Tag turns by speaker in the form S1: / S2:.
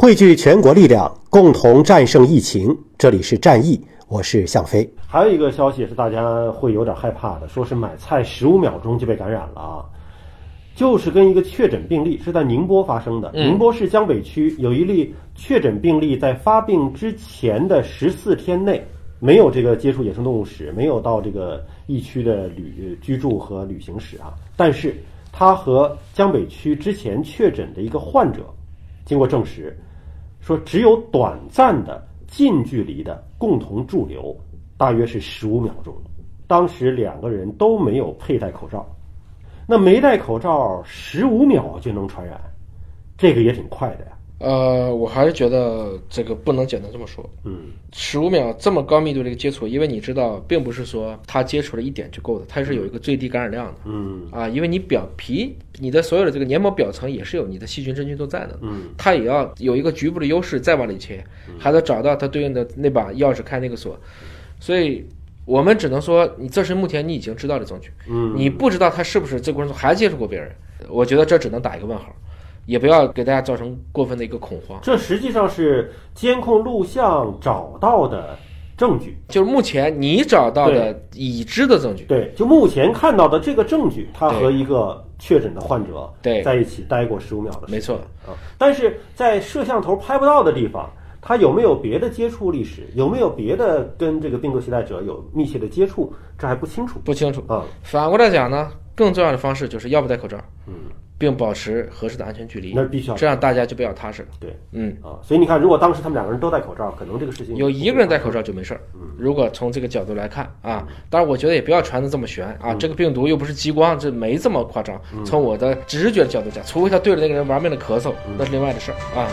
S1: 汇聚全国力量，共同战胜疫情。这里是战役，我是向飞。还有一个消息是大家会有点害怕的，说是买菜十五秒钟就被感染了啊，就是跟一个确诊病例是在宁波发生的。宁波市江北区有一例确诊病例，在发病之前的十四天内没有这个接触野生动物史，没有到这个疫区的旅居住和旅行史啊，但是他和江北区之前确诊的一个患者经过证实。说只有短暂的近距离的共同驻留，大约是十五秒钟。当时两个人都没有佩戴口罩，那没戴口罩十五秒就能传染，这个也挺快的呀。
S2: 呃，我还是觉得这个不能简单这么说。
S1: 嗯，
S2: 十五秒这么高密度的一个接触，因为你知道，并不是说它接触了一点就够的，它是有一个最低感染量的。
S1: 嗯
S2: 啊，因为你表皮、你的所有的这个黏膜表层也是有你的细菌、真菌都在的。
S1: 嗯，
S2: 它也要有一个局部的优势，再往里切，还得找到它对应的那把钥匙开那个锁。所以我们只能说，你这是目前你已经知道的证据。
S1: 嗯，
S2: 你不知道他是不是这过程中还接触过别人，我觉得这只能打一个问号。也不要给大家造成过分的一个恐慌。
S1: 这实际上是监控录像找到的证据，
S2: 就是目前你找到的已知的证据。
S1: 对，就目前看到的这个证据，他和一个确诊的患者
S2: 对
S1: 在一起待过十五秒的时间。
S2: 没错
S1: 啊，但是在摄像头拍不到的地方，他有没有别的接触历史？有没有别的跟这个病毒携带者有密切的接触？这还不清楚。
S2: 不清楚
S1: 啊。
S2: 反过来讲呢，更重要的方式就是要不戴口罩。
S1: 嗯。
S2: 并保持合适的安全距离，
S1: 那是必须要
S2: 这样大家就比较踏实了。
S1: 对，
S2: 嗯
S1: 啊，所以你看，如果当时他们两个人都戴口罩，可能这个事情
S2: 有一个人戴口罩就没事儿。
S1: 嗯，
S2: 如果从这个角度来看啊，当然我觉得也不要传的这么悬啊，这个病毒又不是激光，这没这么夸张。从我的直觉的角度讲，除非他对着那个人玩命的咳嗽，那是另外的事儿啊。